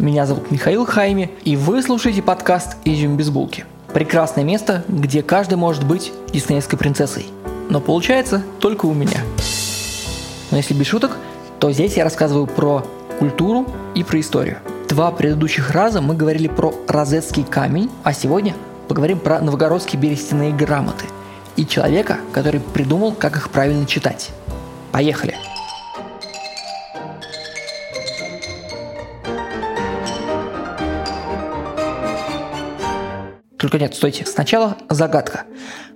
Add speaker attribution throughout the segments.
Speaker 1: Меня зовут Михаил Хайми, и вы слушаете подкаст «Изюм без булки». Прекрасное место, где каждый может быть диснеевской принцессой. Но получается только у меня. Но если без шуток, то здесь я рассказываю про культуру и про историю. Два предыдущих раза мы говорили про розетский камень, а сегодня поговорим про новгородские берестяные грамоты и человека, который придумал, как их правильно читать. Поехали! Только нет, стойте. Сначала загадка.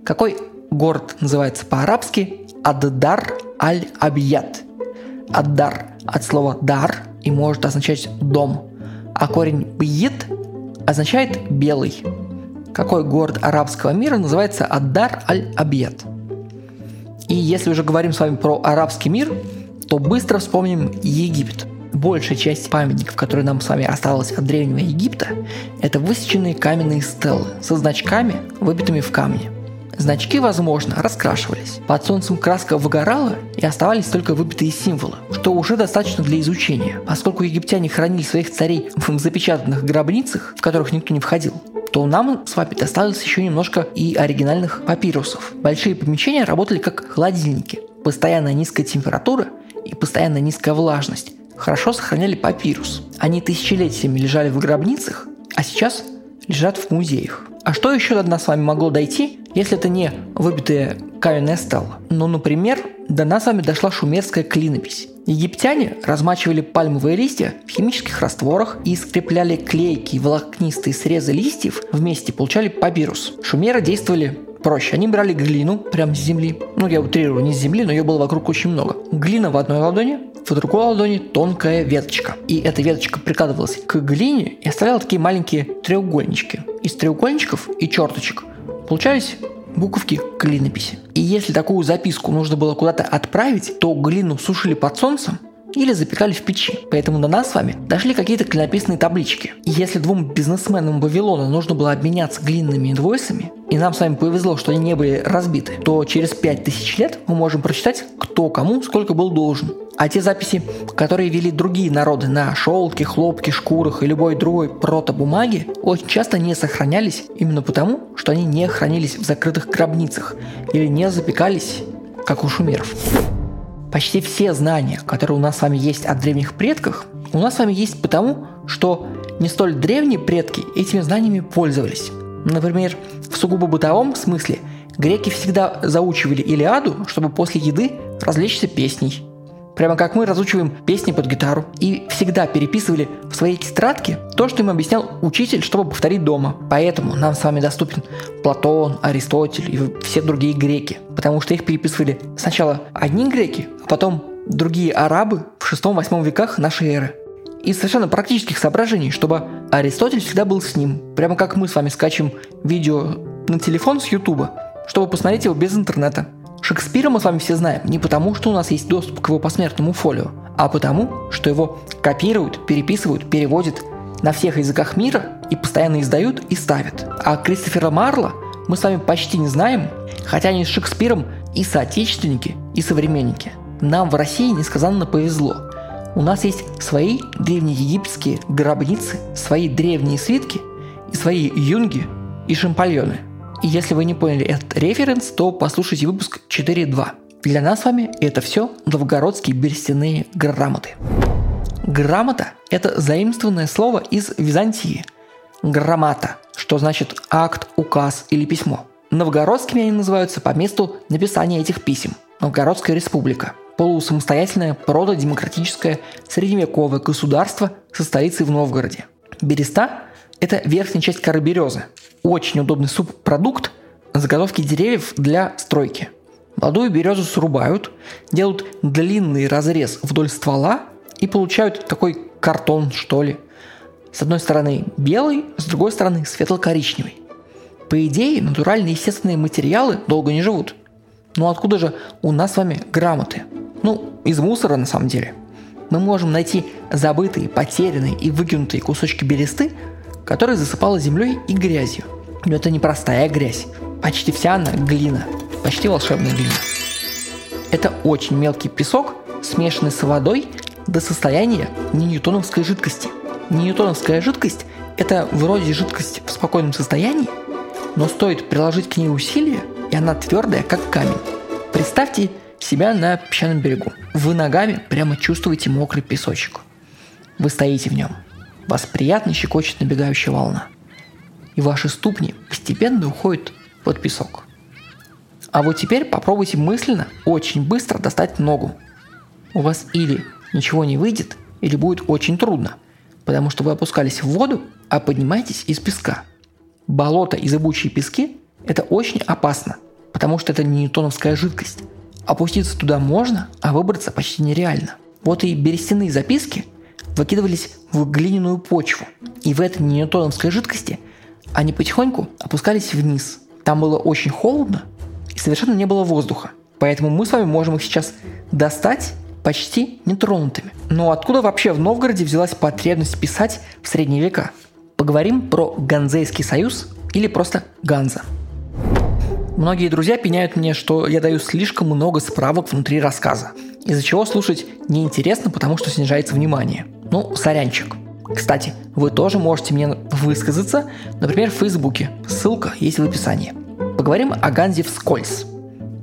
Speaker 1: Какой город называется по-арабски Аддар аль-Абият? Аддар от слова дар и может означать дом, а корень бьет означает белый. Какой город арабского мира называется Аддар аль-Абият? И если уже говорим с вами про арабский мир, то быстро вспомним Египет – большая часть памятников, которые нам с вами осталось от Древнего Египта, это высеченные каменные стелы со значками, выбитыми в камне. Значки, возможно, раскрашивались. Под солнцем краска выгорала и оставались только выбитые символы, что уже достаточно для изучения. Поскольку египтяне хранили своих царей в запечатанных гробницах, в которых никто не входил, то нам с вами досталось еще немножко и оригинальных папирусов. Большие помещения работали как холодильники. Постоянная низкая температура и постоянная низкая влажность хорошо сохраняли папирус. Они тысячелетиями лежали в гробницах, а сейчас лежат в музеях. А что еще до нас с вами могло дойти, если это не выбитая каменная стела? Ну, например, до нас с вами дошла шумерская клинопись. Египтяне размачивали пальмовые листья в химических растворах и скрепляли клейкие волокнистые срезы листьев вместе, получали папирус. Шумеры действовали проще. Они брали глину прямо с земли. Ну, я утрирую, не с земли, но ее было вокруг очень много. Глина в одной ладони, в другой ладони тонкая веточка. И эта веточка прикладывалась к глине и оставляла такие маленькие треугольнички. Из треугольничков и черточек получались буковки клинописи. И если такую записку нужно было куда-то отправить, то глину сушили под солнцем, или запекали в печи. Поэтому до нас с вами дошли какие-то клинописные таблички. И если двум бизнесменам Вавилона нужно было обменяться глиняными инвойсами, и нам с вами повезло, что они не были разбиты, то через 5000 лет мы можем прочитать, кто кому сколько был должен. А те записи, которые вели другие народы на шелке, хлопке, шкурах и любой другой протобумаге, очень часто не сохранялись именно потому, что они не хранились в закрытых гробницах или не запекались, как у шумеров. Почти все знания, которые у нас с вами есть о древних предках, у нас с вами есть потому, что не столь древние предки этими знаниями пользовались. Например, в сугубо бытовом смысле греки всегда заучивали Илиаду, чтобы после еды развлечься песней. Прямо как мы разучиваем песни под гитару. И всегда переписывали в своей тетрадке то, что им объяснял учитель, чтобы повторить дома. Поэтому нам с вами доступен Платон, Аристотель и все другие греки. Потому что их переписывали сначала одни греки, а потом другие арабы в 6-8 веках нашей эры. Из совершенно практических соображений, чтобы Аристотель всегда был с ним. Прямо как мы с вами скачем видео на телефон с Ютуба, чтобы посмотреть его без интернета. Шекспира мы с вами все знаем не потому, что у нас есть доступ к его посмертному фолио, а потому, что его копируют, переписывают, переводят на всех языках мира и постоянно издают и ставят. А Кристофера Марла мы с вами почти не знаем, хотя они с Шекспиром и соотечественники, и современники. Нам в России несказанно повезло. У нас есть свои древнеегипетские гробницы, свои древние свитки и свои юнги и шампальоны – и если вы не поняли этот референс, то послушайте выпуск 4.2. Для нас с вами это все новгородские берестяные грамоты. Грамота – это заимствованное слово из Византии. Граммата, что значит акт, указ или письмо. Новгородскими они называются по месту написания этих писем. Новгородская республика – полусамостоятельное протодемократическое средневековое государство со столицей в Новгороде. Береста – это верхняя часть коры березы, очень удобный субпродукт заготовки деревьев для стройки. Молодую березу срубают, делают длинный разрез вдоль ствола и получают такой картон, что ли. С одной стороны белый, с другой стороны светло-коричневый. По идее, натуральные естественные материалы долго не живут. Но откуда же у нас с вами грамоты? Ну, из мусора на самом деле. Мы можем найти забытые, потерянные и выкинутые кусочки бересты, которые засыпала землей и грязью. Но это не простая грязь. Почти вся она глина. Почти волшебная глина. Это очень мелкий песок, смешанный с водой до состояния не ньютоновской жидкости. Ньютоновская жидкость – это вроде жидкость в спокойном состоянии, но стоит приложить к ней усилия, и она твердая, как камень. Представьте себя на песчаном берегу. Вы ногами прямо чувствуете мокрый песочек. Вы стоите в нем. Вас приятно щекочет набегающая волна. И ваши ступни постепенно уходят под песок. А вот теперь попробуйте мысленно очень быстро достать ногу. У вас или ничего не выйдет, или будет очень трудно, потому что вы опускались в воду, а поднимаетесь из песка. Болото и зыбучие пески – это очень опасно, потому что это не ньютоновская жидкость. Опуститься туда можно, а выбраться почти нереально. Вот и берестяные записки выкидывались в глиняную почву, и в этой ньютоновской жидкости они потихоньку опускались вниз. Там было очень холодно, и совершенно не было воздуха. Поэтому мы с вами можем их сейчас достать почти нетронутыми. Но откуда вообще в Новгороде взялась потребность писать в средние века? Поговорим про Ганзейский союз или просто Ганза. Многие друзья пеняют мне, что я даю слишком много справок внутри рассказа, из-за чего слушать неинтересно, потому что снижается внимание. Ну, сорянчик. Кстати, вы тоже можете мне высказаться, например, в Фейсбуке. Ссылка есть в описании. Поговорим о Ганзе вскользь.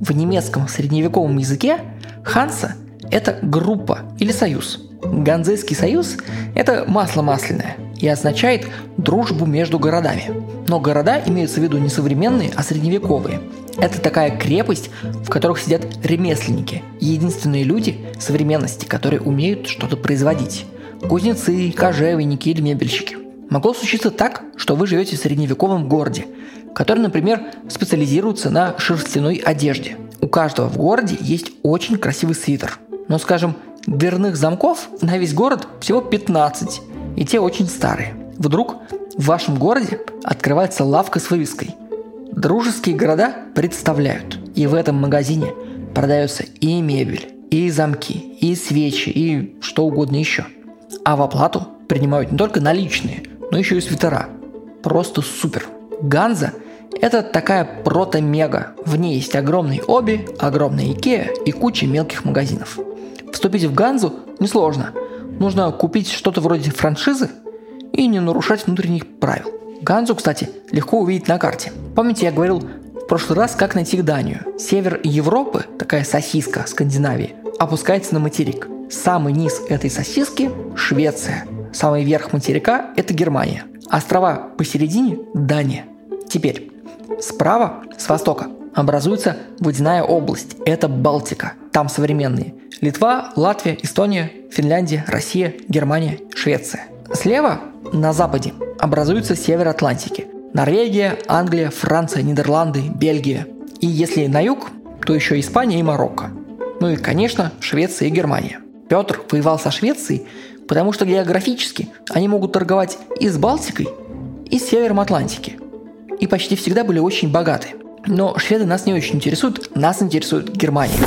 Speaker 1: В немецком средневековом языке Ханса – это группа или союз. Ганзейский союз – это масло масляное и означает дружбу между городами. Но города имеются в виду не современные, а средневековые. Это такая крепость, в которых сидят ремесленники, единственные люди современности, которые умеют что-то производить. Кузнецы, кожевенники или мебельщики. Могло случиться так, что вы живете в средневековом городе, который, например, специализируется на шерстяной одежде. У каждого в городе есть очень красивый свитер. Но, скажем, дверных замков на весь город всего 15, и те очень старые. Вдруг в вашем городе открывается лавка с вывеской «Дружеские города представляют». И в этом магазине продается и мебель, и замки, и свечи, и что угодно еще. А в оплату принимают не только наличные, но еще и свитера. Просто супер. Ганза – это такая прото-мега. В ней есть огромный Оби, огромный Икеа и куча мелких магазинов. Вступить в Ганзу несложно. Нужно купить что-то вроде франшизы и не нарушать внутренних правил. Ганзу, кстати, легко увидеть на карте. Помните, я говорил в прошлый раз, как найти Данию. Север Европы, такая сосиска Скандинавии, опускается на материк. Самый низ этой сосиски – Швеция. Самый верх материка – это Германия. Острова посередине – Дания. Теперь, справа, с востока, образуется водяная область. Это Балтика. Там современные. Литва, Латвия, Эстония, Финляндия, Россия, Германия, Швеция. Слева, на западе, образуется север Атлантики. Норвегия, Англия, Франция, Нидерланды, Бельгия. И если на юг, то еще Испания и Марокко. Ну и, конечно, Швеция и Германия. Петр воевал со Швецией, потому что географически они могут торговать и с Балтикой, и с севером Атлантики. И почти всегда были очень богаты. Но шведы нас не очень интересуют, нас интересует Германия.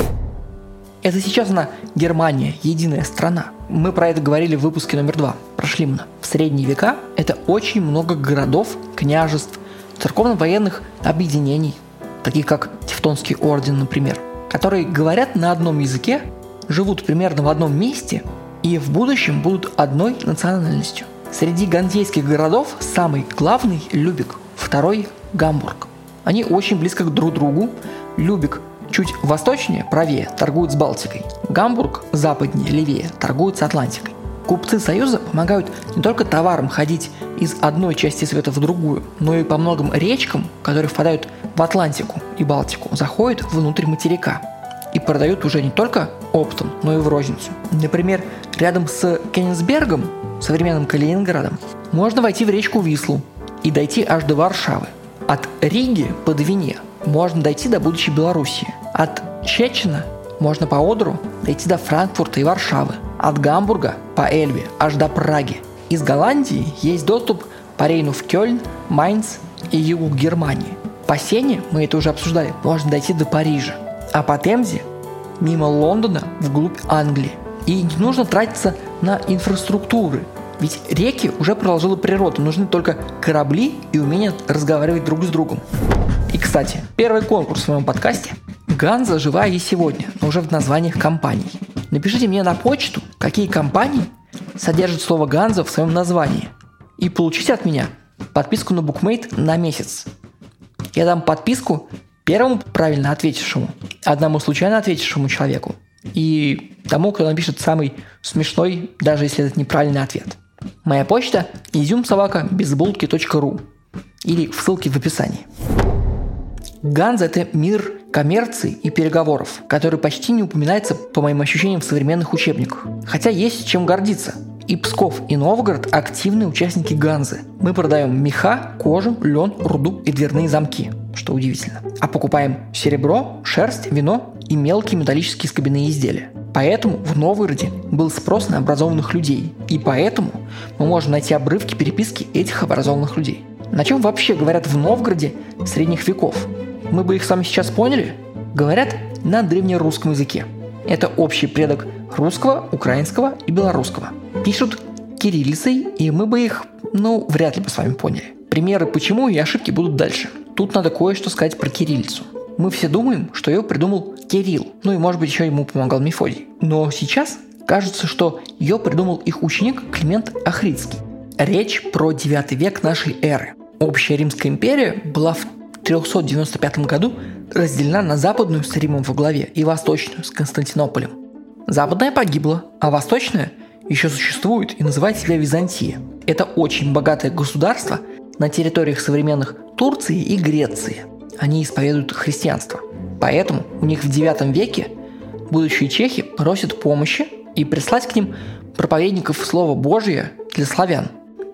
Speaker 1: Это сейчас она Германия, единая страна. Мы про это говорили в выпуске номер два, про Шлимана. В средние века это очень много городов, княжеств, церковно-военных объединений, таких как Тевтонский орден, например, которые говорят на одном языке, живут примерно в одном месте и в будущем будут одной национальностью. Среди гандейских городов самый главный – Любик, второй – Гамбург. Они очень близко друг к другу. Любик чуть восточнее, правее, торгуют с Балтикой. Гамбург западнее, левее, торгуют с Атлантикой. Купцы Союза помогают не только товарам ходить из одной части света в другую, но и по многим речкам, которые впадают в Атлантику и Балтику, заходят внутрь материка и продают уже не только оптом, но и в розницу. Например, рядом с Кенигсбергом, современным Калининградом, можно войти в речку Вислу и дойти аж до Варшавы. От Риги по Двине можно дойти до будущей Белоруссии. От Щечина можно по Одру дойти до Франкфурта и Варшавы. От Гамбурга по Эльбе аж до Праги. Из Голландии есть доступ по Рейну в Кёльн, Майнц и югу Германии. По Сене, мы это уже обсуждали, можно дойти до Парижа. А по Темзе мимо Лондона вглубь Англии. И не нужно тратиться на инфраструктуры, ведь реки уже проложила природа, нужны только корабли и умение разговаривать друг с другом. Кстати, первый конкурс в моем подкасте Ганза живая и сегодня, но уже в названиях компаний. Напишите мне на почту, какие компании содержит слово Ганза в своем названии. И получите от меня подписку на букмейт на месяц. Я дам подписку первому правильно ответившему, одному случайно ответившему человеку и тому, кто напишет самый смешной, даже если это неправильный ответ. Моя почта изюмсобака.безбулки.ру или в ссылке в описании. Ганза – это мир коммерции и переговоров, который почти не упоминается, по моим ощущениям, в современных учебниках. Хотя есть чем гордиться. И Псков, и Новгород – активные участники Ганзы. Мы продаем меха, кожу, лен, руду и дверные замки, что удивительно. А покупаем серебро, шерсть, вино и мелкие металлические скобяные изделия. Поэтому в Новгороде был спрос на образованных людей. И поэтому мы можем найти обрывки переписки этих образованных людей. На чем вообще говорят в Новгороде средних веков? Мы бы их с вами сейчас поняли? Говорят на древнерусском языке. Это общий предок русского, украинского и белорусского. Пишут кириллицей, и мы бы их, ну, вряд ли бы с вами поняли. Примеры почему и ошибки будут дальше. Тут надо кое-что сказать про кириллицу. Мы все думаем, что ее придумал Кирилл, ну и может быть еще ему помогал Мефодий. Но сейчас кажется, что ее придумал их ученик Климент Ахридский. Речь про 9 век нашей эры. Общая Римская империя была в 395 году разделена на западную с Римом во главе и восточную с Константинополем. Западная погибла, а восточная еще существует и называет себя Византия. Это очень богатое государство на территориях современных Турции и Греции. Они исповедуют христианство. Поэтому у них в 9 веке будущие чехи просят помощи и прислать к ним проповедников Слова Божия для славян.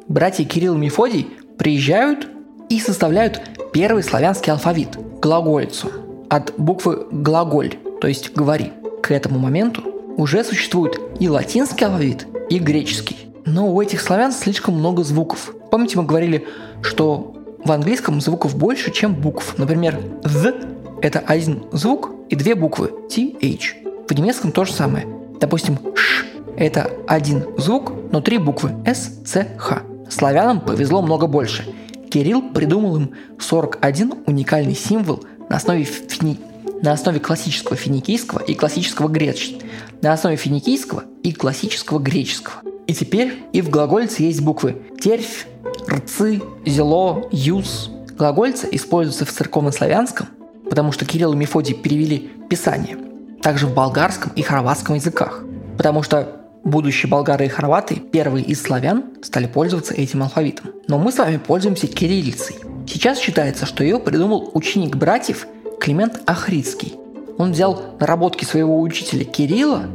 Speaker 1: Братья Кирилл и Мефодий приезжают и составляют первый славянский алфавит – глаголицу от буквы «глаголь», то есть «говори». К этому моменту уже существует и латинский алфавит, и греческий. Но у этих славян слишком много звуков. Помните, мы говорили, что в английском звуков больше, чем букв. Например, «the» – это один звук и две буквы – «th». В немецком то же самое. Допустим, «ш» – это один звук, но три буквы – «с», «ц», «х». Славянам повезло много больше – Кирилл придумал им 41 уникальный символ на основе, фини... на основе классического финикийского и классического греческого. На основе финикийского и классического греческого. И теперь и в глагольце есть буквы терфь, рцы, зело, юз. Глагольцы используются в церковнославянском, потому что Кирилл и Мефодий перевели Писание. Также в болгарском и хорватском языках. Потому что Будущие болгары и хорваты, первые из славян, стали пользоваться этим алфавитом. Но мы с вами пользуемся кириллицей. Сейчас считается, что ее придумал ученик братьев Климент Ахридский. Он взял наработки своего учителя Кирилла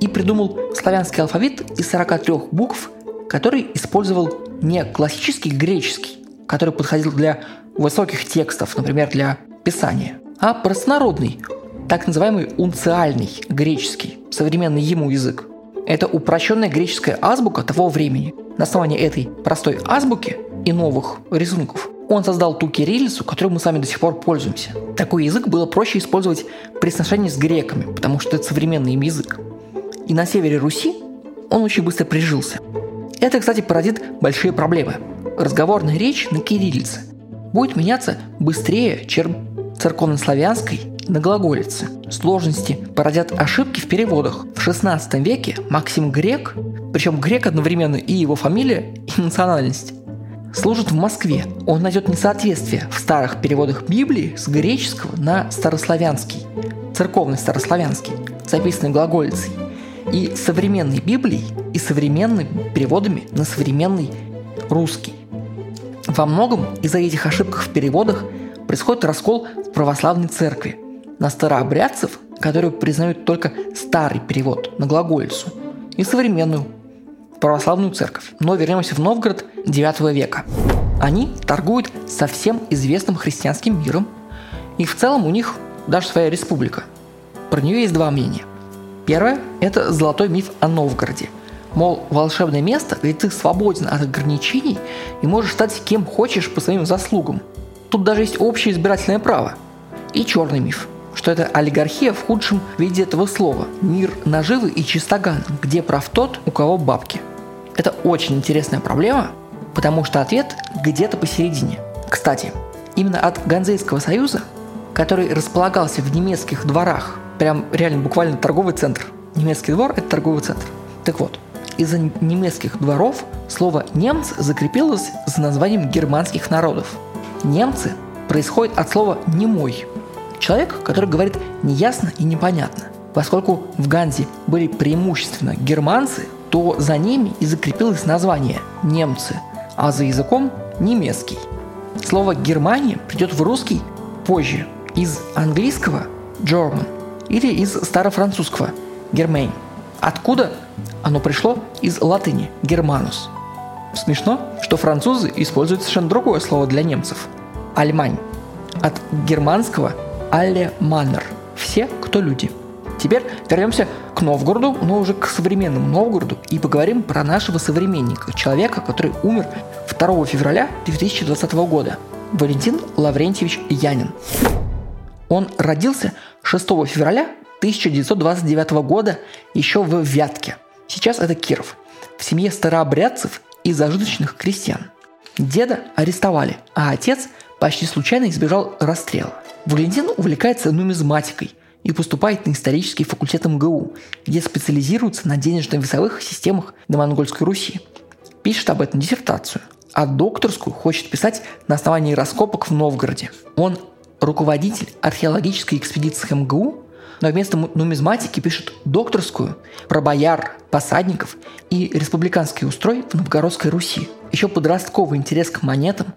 Speaker 1: и придумал славянский алфавит из 43 букв, который использовал не классический греческий, который подходил для высоких текстов, например, для писания, а простонародный, так называемый унциальный греческий, современный ему язык. Это упрощенная греческая азбука того времени. На основании этой простой азбуки и новых рисунков он создал ту кириллицу, которой мы сами до сих пор пользуемся. Такой язык было проще использовать при сношении с греками, потому что это современный им язык. И на севере Руси он очень быстро прижился. Это, кстати, породит большие проблемы. Разговорная речь на кириллице будет меняться быстрее, чем церковнославянской на глаголице. Сложности породят ошибки в переводах. В 16 веке Максим Грек, причем Грек одновременно и его фамилия, и национальность, служит в Москве. Он найдет несоответствие в старых переводах Библии с греческого на старославянский, церковный старославянский, записанный глаголицей, и современной Библией и современными переводами на современный русский. Во многом из-за этих ошибок в переводах происходит раскол в православной церкви – на старообрядцев, которые признают только старый перевод на глаголицу, и современную православную церковь. Но вернемся в Новгород IX века. Они торгуют со всем известным христианским миром, и в целом у них даже своя республика. Про нее есть два мнения. Первое – это золотой миф о Новгороде. Мол, волшебное место, где ты свободен от ограничений и можешь стать кем хочешь по своим заслугам. Тут даже есть общее избирательное право. И черный миф – что это олигархия в худшем виде этого слова. Мир наживы и чистоган, где прав тот, у кого бабки. Это очень интересная проблема, потому что ответ где-то посередине. Кстати, именно от Ганзейского союза, который располагался в немецких дворах, прям реально буквально торговый центр. Немецкий двор – это торговый центр. Так вот, из-за немецких дворов слово «немц» закрепилось за названием германских народов. Немцы происходит от слова «немой». Человек, который говорит неясно и непонятно. Поскольку в Ганзе были преимущественно германцы, то за ними и закрепилось название «немцы», а за языком – немецкий. Слово «Германия» придет в русский позже из английского German или из старофранцузского Germain. Откуда оно пришло из латыни Germanus. Смешно, что французы используют совершенно другое слово для немцев – Альмань. От германского «аллеманнер» – все, кто люди. Теперь вернемся к Новгороду, но уже к современному Новгороду и поговорим про нашего современника, человека, который умер 2 февраля 2020 года – Валентин Лаврентьевич Янин. Он родился 6 февраля 1929 года еще в Вятке. Сейчас это Киров. В семье старообрядцев и зажиточных крестьян. Деда арестовали, а отец почти случайно избежал расстрела. Валентин увлекается нумизматикой и поступает на исторический факультет МГУ, где специализируется на денежно-весовых системах на Монгольской Руси. Пишет об этом диссертацию – а докторскую хочет писать на основании раскопок в Новгороде. Он руководитель археологической экспедиции МГУ, но вместо нумизматики пишет докторскую про бояр, посадников и республиканский устрой в Новгородской Руси. Еще подростковый интерес к монетам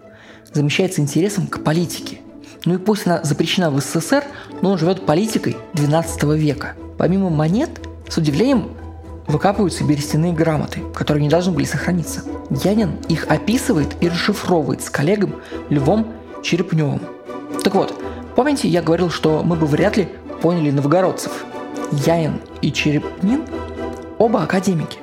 Speaker 1: замещается интересом к политике. Ну и пусть она запрещена в СССР, но он живет политикой 12 века. Помимо монет, с удивлением выкапываются берестяные грамоты, которые не должны были сохраниться. Янин их описывает и расшифровывает с коллегом Львом Черепневым. Так вот, помните, я говорил, что мы бы вряд ли поняли новгородцев. Янин и Черепнин оба академики,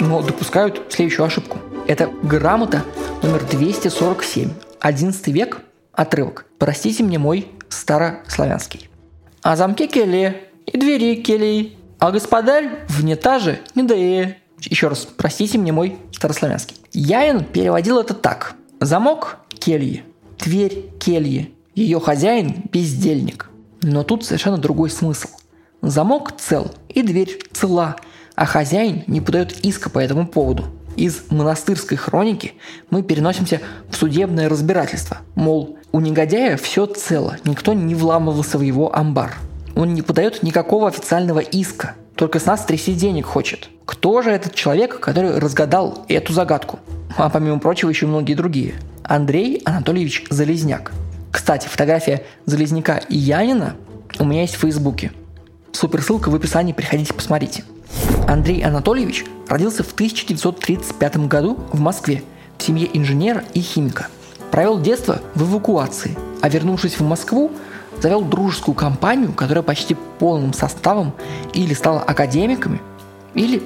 Speaker 1: но допускают следующую ошибку. Это грамота номер 247, 11 век, отрывок. Простите мне мой старославянский. А замки келе и двери келей а господарь в унитаже не дае. Еще раз, простите мне мой старославянский. Яин переводил это так. Замок – кельи, дверь – кельи, ее хозяин – бездельник. Но тут совершенно другой смысл. Замок цел и дверь цела, а хозяин не подает иска по этому поводу. Из монастырской хроники мы переносимся в судебное разбирательство. Мол, у негодяя все цело, никто не вламывался в его амбар. Он не подает никакого официального иска, только с нас трясти денег хочет. Кто же этот человек, который разгадал эту загадку? А помимо прочего еще многие другие. Андрей Анатольевич Залезняк. Кстати, фотография Залезняка и Янина у меня есть в Фейсбуке. Суперссылка в описании, приходите посмотрите. Андрей Анатольевич родился в 1935 году в Москве в семье инженера и химика. Провел детство в эвакуации, а вернувшись в Москву, завел дружескую компанию, которая почти полным составом или стала академиками, или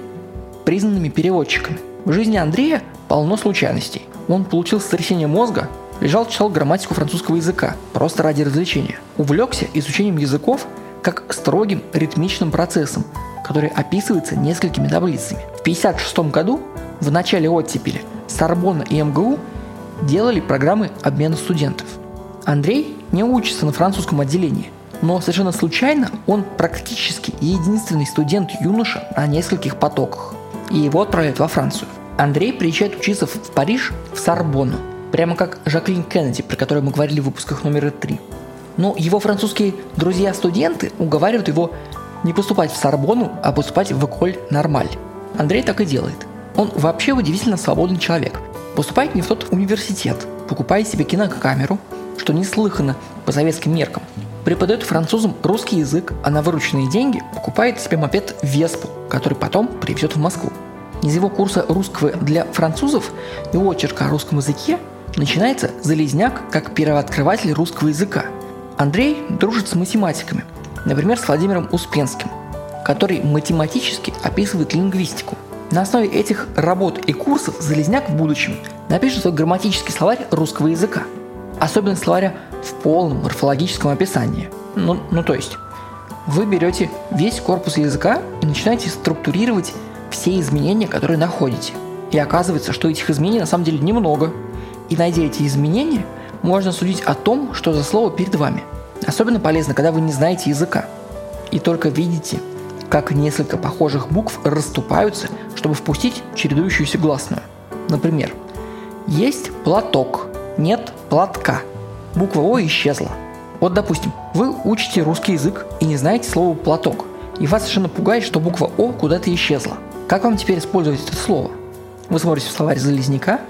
Speaker 1: признанными переводчиками. В жизни Андрея полно случайностей. Он получил сотрясение мозга, лежал, читал грамматику французского языка, просто ради развлечения. Увлекся изучением языков как строгим ритмичным процессом, который описывается несколькими таблицами. В 1956 году, в начале оттепели, Сорбонна и МГУ делали программы обмена студентов. Андрей не учится на французском отделении, но совершенно случайно он практически единственный студент-юноша на нескольких потоках. И его отправляют во Францию. Андрей приезжает учиться в Париж, в Сорбонну, прямо как Жаклин Кеннеди, про которую мы говорили в выпусках номер 3. Но его французские друзья-студенты уговаривают его не поступать в Сорбонну, а поступать в Эколь Нормаль. Андрей так и делает. Он вообще удивительно свободный человек. Поступает не в тот университет, покупает себе кинокамеру, что неслыханно по советским меркам. Преподает французам русский язык, а на вырученные деньги покупает себе мопед Веспу, который потом привезет в Москву. Из его курса русского для французов и очерка о русском языке начинается Залезняк как первооткрыватель русского языка. Андрей дружит с математиками, например, с Владимиром Успенским, который математически описывает лингвистику. На основе этих работ и курсов Залезняк в будущем напишет свой грамматический словарь русского языка – особенность словаря в полном морфологическом описании. Ну, ну то есть, вы берете весь корпус языка и начинаете структурировать все изменения, которые находите. И оказывается, что этих изменений на самом деле немного. И найдя эти изменения, можно судить о том, что за слово перед вами. Особенно полезно, когда вы не знаете языка. И только видите как несколько похожих букв расступаются, чтобы впустить чередующуюся гласную. Например, есть платок, нет платка. Буква О исчезла. Вот, допустим, вы учите русский язык и не знаете слова «платок», и вас совершенно пугает, что буква О куда-то исчезла. Как вам теперь использовать это слово? Вы смотрите в словарь Залезняка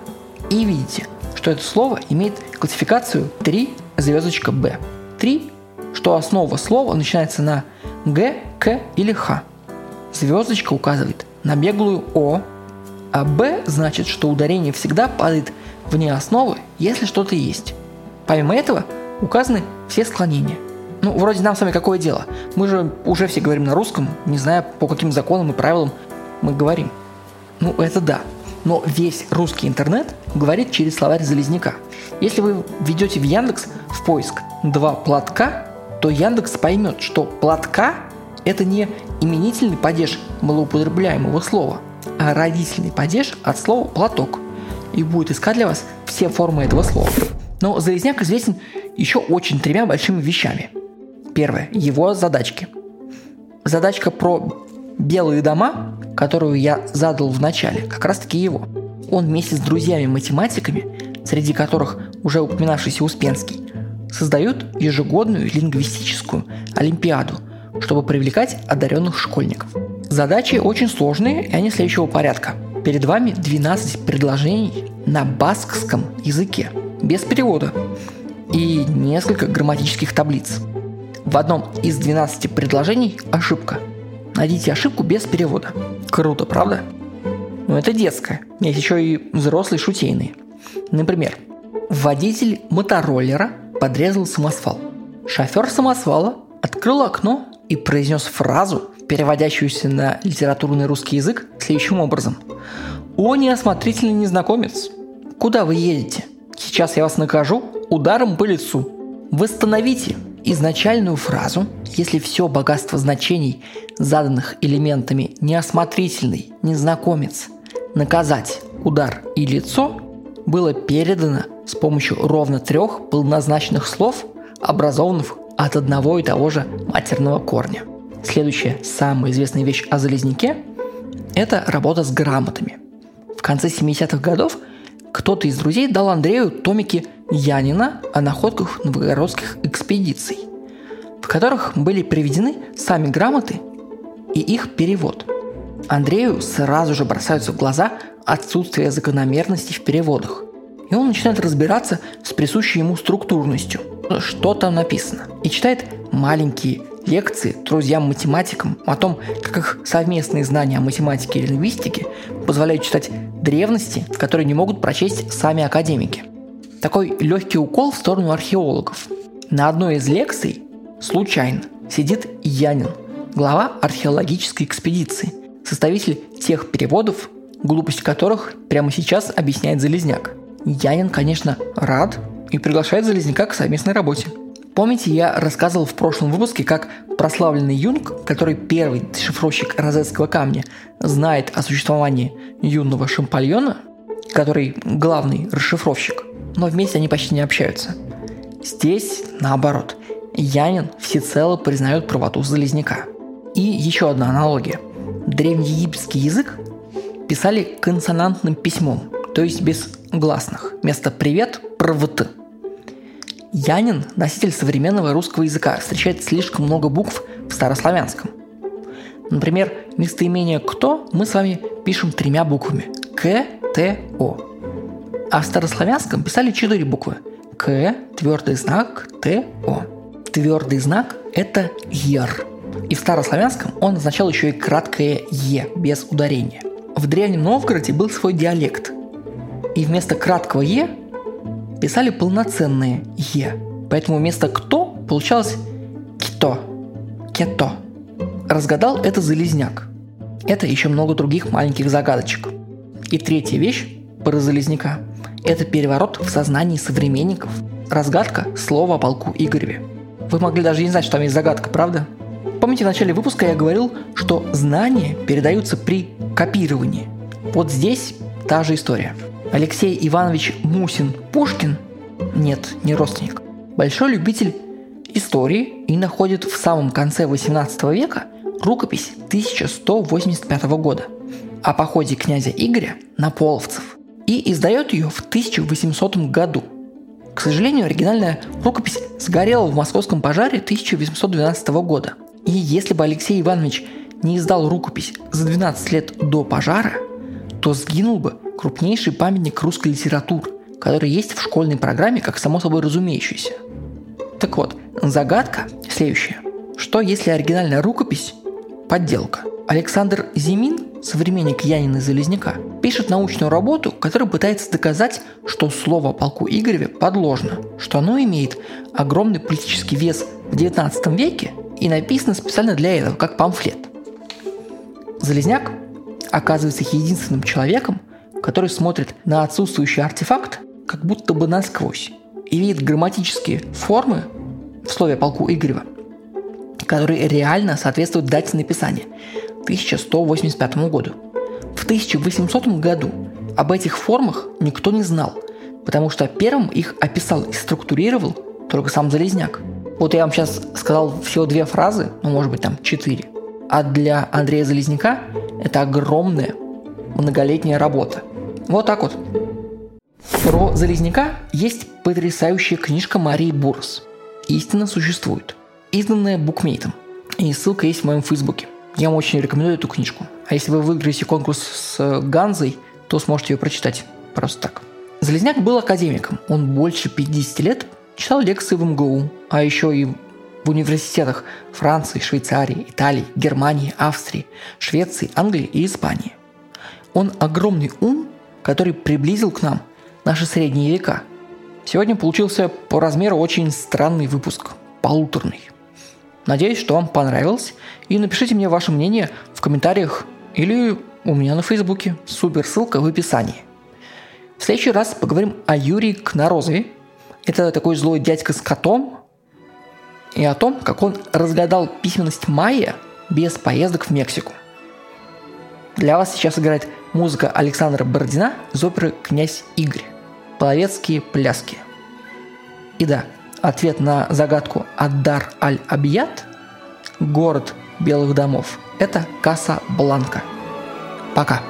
Speaker 1: и видите, что это слово имеет классификацию 3 звездочка Б. 3, что основа слова начинается на Г, К или Х. Звездочка указывает на беглую О, а Б значит, что ударение всегда падает вне основы, если что-то есть. Помимо этого указаны все склонения. Ну, вроде нам с вами какое дело? Мы же уже все говорим на русском, не зная, по каким законам и правилам мы говорим. Ну, это да. Но весь русский интернет говорит через словарь Залезняка. Если вы введете в Яндекс в поиск «два платка», то Яндекс поймет, что платка – это не именительный падеж малоупотребляемого слова, а родительный падеж от слова «платок» и будет искать для вас все формы этого слова. Но Залезняк известен еще очень тремя большими вещами. Первое – его задачки. Задачка про белые дома, которую я задал в начале, как раз таки его. Он вместе с друзьями-математиками, среди которых уже упоминавшийся Успенский, создают ежегодную лингвистическую олимпиаду, чтобы привлекать одаренных школьников. Задачи очень сложные, и они следующего порядка. Перед вами 12 предложений на баскском языке, без перевода, и несколько грамматических таблиц. В одном из 12 предложений ошибка. Найдите ошибку без перевода. Круто, правда? Но это детское. Есть еще и взрослые шутейные. Например, водитель мотороллера подрезал самосвал. Шофер самосвала открыл окно и произнес фразу, переводящуюся на литературный русский язык, следующим образом. «О, неосмотрительный незнакомец! Куда вы едете? Сейчас я вас накажу ударом по лицу. Восстановите изначальную фразу, если все богатство значений, заданных элементами неосмотрительный, незнакомец, наказать, удар и лицо, было передано с помощью ровно трех полнозначных слов, образованных от одного и того же матерного корня. Следующая самая известная вещь о Залезняке – это работа с грамотами. В конце 70-х годов кто-то из друзей дал Андрею томики Янина о находках новгородских экспедиций, в которых были приведены сами грамоты и их перевод. Андрею сразу же бросаются в глаза отсутствие закономерностей в переводах. И он начинает разбираться с присущей ему структурностью, что там написано. И читает маленькие лекции друзьям-математикам о том, как их совместные знания о математике и лингвистике позволяют читать древности, которые не могут прочесть сами академики. Такой легкий укол в сторону археологов. На одной из лекций случайно сидит Янин, глава археологической экспедиции, составитель тех переводов, глупость которых прямо сейчас объясняет Залезняк. Янин, конечно, рад и приглашает Залезняка к совместной работе. Помните, я рассказывал в прошлом выпуске, как прославленный Юнг, который первый дешифровщик розетского камня, знает о существовании юного Шампальона, который главный расшифровщик, но вместе они почти не общаются. Здесь наоборот. Янин всецело признает правоту Залезняка. И еще одна аналогия. Древнеегипетский язык писали консонантным письмом, то есть без гласных. Вместо «привет» – «првт». Янин, носитель современного русского языка, встречает слишком много букв в старославянском. Например, местоимение «кто» мы с вами пишем тремя буквами – К, Т, О. А в старославянском писали четыре буквы – К, твердый знак, Т, О. Твердый знак – это «ер». И в старославянском он означал еще и краткое «е» без ударения. В Древнем Новгороде был свой диалект. И вместо краткого «е» писали полноценные «е». Поэтому вместо «кто» получалось «кито», «кето». Разгадал это Залезняк. Это еще много других маленьких загадочек. И третья вещь про Залезняка – это переворот в сознании современников. Разгадка слова о полку Игореве. Вы могли даже не знать, что там есть загадка, правда? Помните, в начале выпуска я говорил, что знания передаются при копировании. Вот здесь та же история. Алексей Иванович Мусин-Пушкин, нет, не родственник, большой любитель истории и находит в самом конце 18 века рукопись 1185 года о походе князя Игоря на половцев и издает ее в 1800 году. К сожалению, оригинальная рукопись сгорела в московском пожаре 1812 года. И если бы Алексей Иванович не издал рукопись за 12 лет до пожара, то сгинул бы крупнейший памятник русской литературы, который есть в школьной программе как само собой разумеющийся. Так вот, загадка следующая. Что если оригинальная рукопись – подделка? Александр Зимин, современник Янина Залезняка, пишет научную работу, которая пытается доказать, что слово о полку Игореве подложно, что оно имеет огромный политический вес в XIX веке и написано специально для этого, как памфлет. Залезняк оказывается единственным человеком, который смотрит на отсутствующий артефакт как будто бы насквозь и видит грамматические формы в слове полку Игорева, которые реально соответствуют дате написания – 1185 году. В 1800 году об этих формах никто не знал, потому что первым их описал и структурировал только сам Залезняк. Вот я вам сейчас сказал всего две фразы, ну может быть там четыре. А для Андрея Залезняка это огромная многолетняя работа. Вот так вот. Про Залезняка есть потрясающая книжка Марии Бурс. «Истина существует», изданная букмейтом. И ссылка есть в моем фейсбуке. Я вам очень рекомендую эту книжку. А если вы выиграете конкурс с Ганзой, то сможете ее прочитать просто так. Залезняк был академиком. Он больше 50 лет читал лекции в МГУ, а еще и в университетах Франции, Швейцарии, Италии, Германии, Австрии, Швеции, Англии и Испании. Он огромный ум, который приблизил к нам наши средние века. Сегодня получился по размеру очень странный выпуск, полуторный. Надеюсь, что вам понравилось, и напишите мне ваше мнение в комментариях или у меня на фейсбуке. Супер ссылка в описании. В следующий раз поговорим о Юрии Кнорозове. Это такой злой дядька с котом. И о том, как он разгадал письменность майя без поездок в Мексику. Для вас сейчас играет музыка Александра Бородина из оперы «Князь Игорь». Половецкие пляски. И да, ответ на загадку Аддар Аль-Абият – город белых домов – это Каса Бланка. Пока.